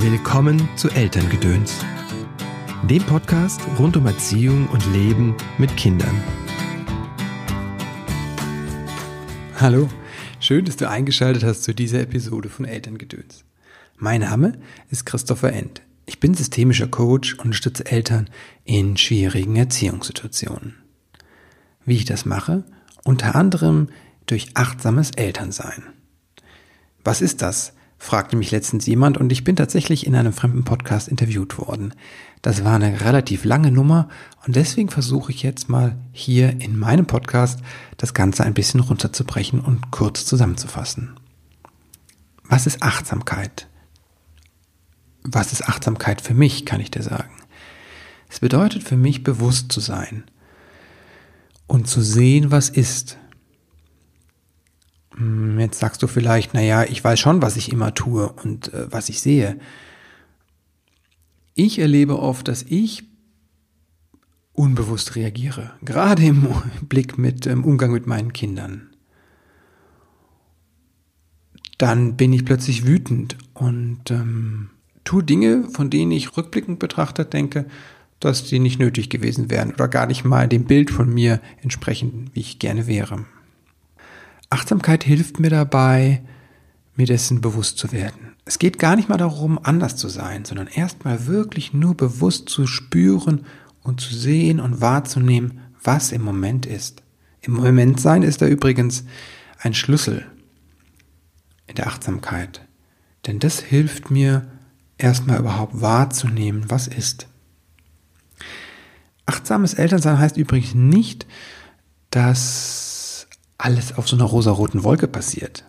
Willkommen zu Elterngedöns, dem Podcast rund um Erziehung und Leben mit Kindern. Hallo, schön, dass du eingeschaltet hast zu dieser Episode von Elterngedöns. Mein Name ist Christopher End. Ich bin systemischer Coach und unterstütze Eltern in schwierigen Erziehungssituationen. Wie ich das mache? Unter anderem durch achtsames Elternsein. Was ist das? Fragte mich letztens jemand und ich bin tatsächlich in einem fremden Podcast interviewt worden. Das war eine relativ lange Nummer und deswegen versuche ich jetzt mal hier in meinem Podcast das Ganze ein bisschen runterzubrechen und kurz zusammenzufassen. Was ist Achtsamkeit? Was ist Achtsamkeit für mich, kann ich dir sagen? Es bedeutet für mich bewusst zu sein und zu sehen, was ist jetzt sagst du vielleicht, naja, ich weiß schon, was ich immer tue und äh, was ich sehe. Ich erlebe oft, dass ich unbewusst reagiere, gerade im Blick mit im Umgang mit meinen Kindern. Dann bin ich plötzlich wütend und ähm, tue Dinge, von denen ich rückblickend betrachtet denke, dass die nicht nötig gewesen wären oder gar nicht mal dem Bild von mir entsprechen, wie ich gerne wäre. Achtsamkeit hilft mir dabei, mir dessen bewusst zu werden. Es geht gar nicht mal darum, anders zu sein, sondern erstmal wirklich nur bewusst zu spüren und zu sehen und wahrzunehmen, was im Moment ist. Im Moment sein ist da übrigens ein Schlüssel in der Achtsamkeit. Denn das hilft mir, erstmal überhaupt wahrzunehmen, was ist. Achtsames Elternsein heißt übrigens nicht, dass alles auf so einer rosaroten Wolke passiert.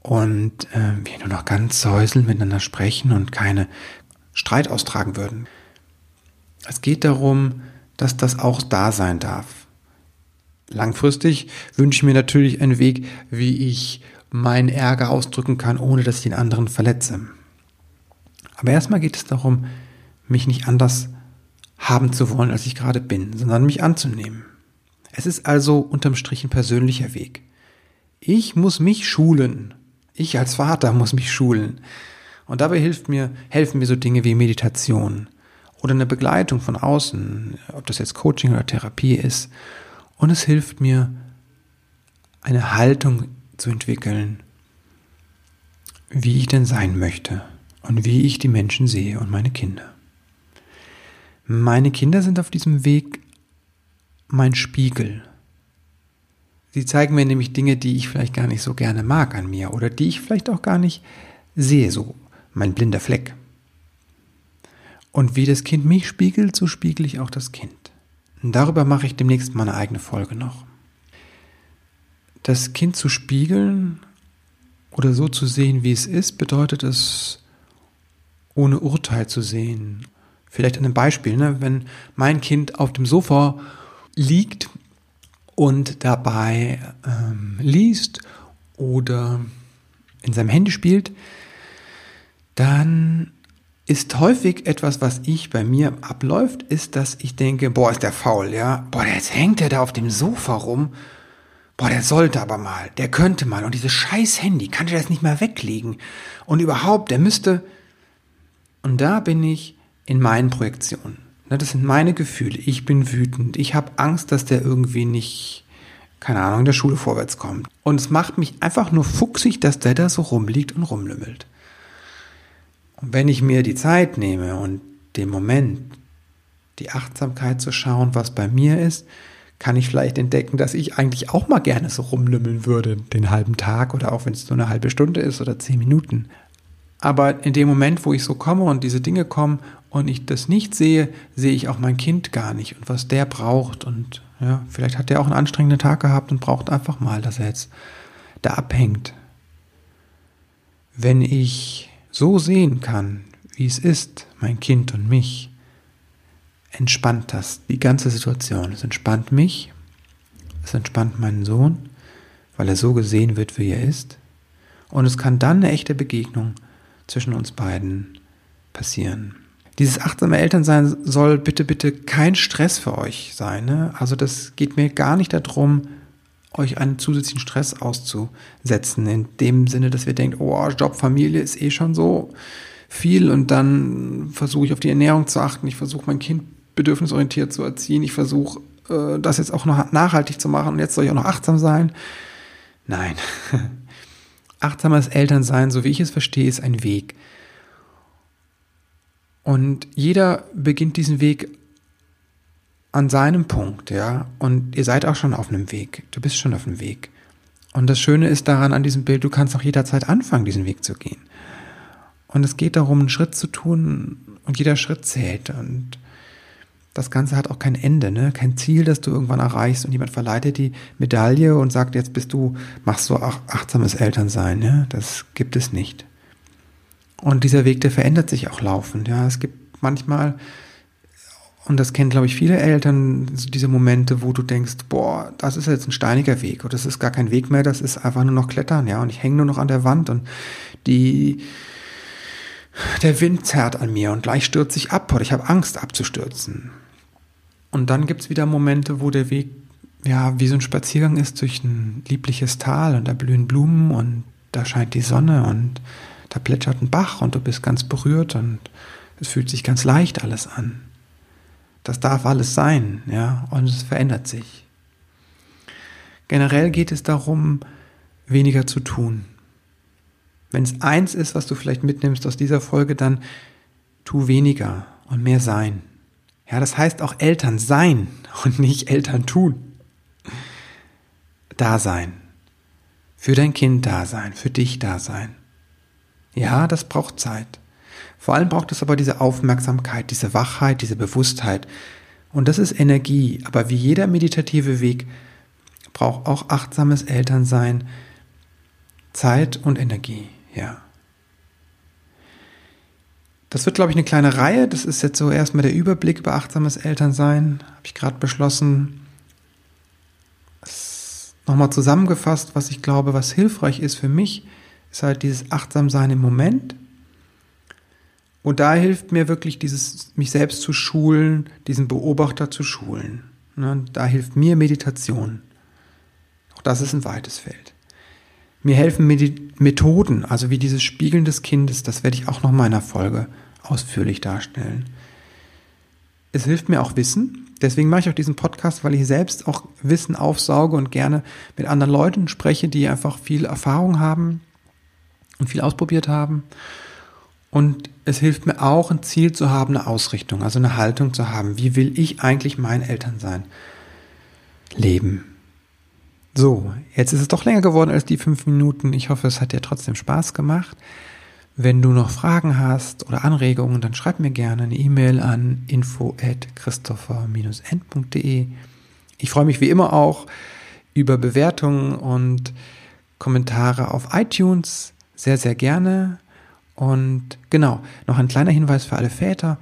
Und äh, wir nur noch ganz säuseln miteinander sprechen und keine Streit austragen würden. Es geht darum, dass das auch da sein darf. Langfristig wünsche ich mir natürlich einen Weg, wie ich meinen Ärger ausdrücken kann, ohne dass ich den anderen verletze. Aber erstmal geht es darum, mich nicht anders haben zu wollen, als ich gerade bin, sondern mich anzunehmen. Es ist also unterm Strich ein persönlicher Weg. Ich muss mich schulen. Ich als Vater muss mich schulen. Und dabei hilft mir, helfen mir so Dinge wie Meditation oder eine Begleitung von außen, ob das jetzt Coaching oder Therapie ist. Und es hilft mir, eine Haltung zu entwickeln, wie ich denn sein möchte und wie ich die Menschen sehe und meine Kinder. Meine Kinder sind auf diesem Weg mein Spiegel. Sie zeigen mir nämlich Dinge, die ich vielleicht gar nicht so gerne mag an mir oder die ich vielleicht auch gar nicht sehe, so mein blinder Fleck. Und wie das Kind mich spiegelt, so spiegel ich auch das Kind. Und darüber mache ich demnächst mal eine eigene Folge noch. Das Kind zu spiegeln oder so zu sehen, wie es ist, bedeutet es, ohne Urteil zu sehen. Vielleicht an einem Beispiel, ne? wenn mein Kind auf dem Sofa liegt und dabei ähm, liest oder in seinem Handy spielt, dann ist häufig etwas, was ich bei mir abläuft, ist, dass ich denke, boah, ist der faul, ja, boah, jetzt hängt er da auf dem Sofa rum, boah, der sollte aber mal, der könnte mal. Und dieses scheiß Handy, kann der das nicht mal weglegen? Und überhaupt, der müsste, und da bin ich in meinen Projektionen. Das sind meine Gefühle. Ich bin wütend. Ich habe Angst, dass der irgendwie nicht, keine Ahnung, in der Schule vorwärts kommt. Und es macht mich einfach nur fuchsig, dass der da so rumliegt und rumlümmelt. Und wenn ich mir die Zeit nehme und den Moment, die Achtsamkeit zu schauen, was bei mir ist, kann ich vielleicht entdecken, dass ich eigentlich auch mal gerne so rumlümmeln würde, den halben Tag oder auch wenn es nur eine halbe Stunde ist oder zehn Minuten. Aber in dem Moment, wo ich so komme und diese Dinge kommen und ich das nicht sehe, sehe ich auch mein Kind gar nicht und was der braucht. Und ja, vielleicht hat der auch einen anstrengenden Tag gehabt und braucht einfach mal, dass er jetzt da abhängt. Wenn ich so sehen kann, wie es ist, mein Kind und mich, entspannt das die ganze Situation. Es entspannt mich, es entspannt meinen Sohn, weil er so gesehen wird, wie er ist. Und es kann dann eine echte Begegnung zwischen uns beiden passieren. Dieses achtsame Elternsein soll bitte, bitte kein Stress für euch sein. Ne? Also das geht mir gar nicht darum, euch einen zusätzlichen Stress auszusetzen, in dem Sinne, dass wir denken, oh, Job, Familie ist eh schon so viel und dann versuche ich auf die Ernährung zu achten. Ich versuche mein Kind bedürfnisorientiert zu erziehen. Ich versuche äh, das jetzt auch noch nachhaltig zu machen und jetzt soll ich auch noch achtsam sein. Nein. Achtsames Elternsein, so wie ich es verstehe, ist ein Weg. Und jeder beginnt diesen Weg an seinem Punkt, ja. Und ihr seid auch schon auf einem Weg. Du bist schon auf einem Weg. Und das Schöne ist daran an diesem Bild, du kannst auch jederzeit anfangen, diesen Weg zu gehen. Und es geht darum, einen Schritt zu tun und jeder Schritt zählt. Und das Ganze hat auch kein Ende, ne? kein Ziel, das du irgendwann erreichst und jemand verleitet die Medaille und sagt, jetzt bist du, machst so achtsames Elternsein. Ne? Das gibt es nicht. Und dieser Weg, der verändert sich auch laufend. Ja, es gibt manchmal und das kennen, glaube ich, viele Eltern, diese Momente, wo du denkst, boah, das ist jetzt ein steiniger Weg oder das ist gar kein Weg mehr, das ist einfach nur noch Klettern, ja, und ich hänge nur noch an der Wand und die, der Wind zerrt an mir und gleich stürze ich ab oder ich habe Angst abzustürzen. Und dann gibt's wieder Momente, wo der Weg, ja, wie so ein Spaziergang ist durch ein liebliches Tal und da blühen Blumen und da scheint die Sonne und da plätschert ein Bach und du bist ganz berührt und es fühlt sich ganz leicht alles an. Das darf alles sein, ja, und es verändert sich. Generell geht es darum, weniger zu tun. Wenn es eins ist, was du vielleicht mitnimmst aus dieser Folge, dann tu weniger und mehr sein. Ja, das heißt auch Eltern sein und nicht Eltern tun. Da sein. Für dein Kind da sein, für dich da sein. Ja, das braucht Zeit. Vor allem braucht es aber diese Aufmerksamkeit, diese Wachheit, diese Bewusstheit. Und das ist Energie. Aber wie jeder meditative Weg braucht auch achtsames Elternsein Zeit und Energie. Ja. Das wird, glaube ich, eine kleine Reihe. Das ist jetzt so erstmal der Überblick über achtsames Elternsein. Habe ich gerade beschlossen. Nochmal zusammengefasst, was ich glaube, was hilfreich ist für mich, ist halt dieses Achtsamsein im Moment. Und da hilft mir wirklich dieses, mich selbst zu schulen, diesen Beobachter zu schulen. Ne? Da hilft mir Meditation. Auch das ist ein weites Feld. Mir helfen Methoden, also wie dieses Spiegeln des Kindes, das werde ich auch noch in meiner Folge ausführlich darstellen. Es hilft mir auch Wissen. Deswegen mache ich auch diesen Podcast, weil ich selbst auch Wissen aufsauge und gerne mit anderen Leuten spreche, die einfach viel Erfahrung haben und viel ausprobiert haben. Und es hilft mir auch, ein Ziel zu haben, eine Ausrichtung, also eine Haltung zu haben. Wie will ich eigentlich mein Elternsein leben? So, jetzt ist es doch länger geworden als die fünf Minuten. Ich hoffe, es hat dir trotzdem Spaß gemacht. Wenn du noch Fragen hast oder Anregungen, dann schreib mir gerne eine E-Mail an info at christopher-end.de. Ich freue mich wie immer auch über Bewertungen und Kommentare auf iTunes. Sehr, sehr gerne. Und genau, noch ein kleiner Hinweis für alle Väter.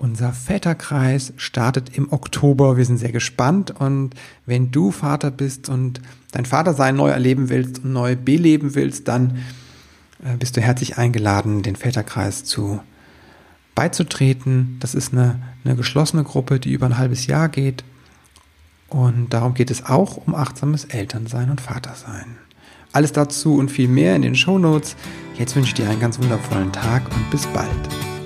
Unser Väterkreis startet im Oktober. Wir sind sehr gespannt. Und wenn du Vater bist und dein Vatersein neu erleben willst und neu beleben willst, dann äh, bist du herzlich eingeladen, den Väterkreis zu beizutreten. Das ist eine, eine geschlossene Gruppe, die über ein halbes Jahr geht. Und darum geht es auch um achtsames Elternsein und Vatersein. Alles dazu und viel mehr in den Show Notes. Jetzt wünsche ich dir einen ganz wundervollen Tag und bis bald.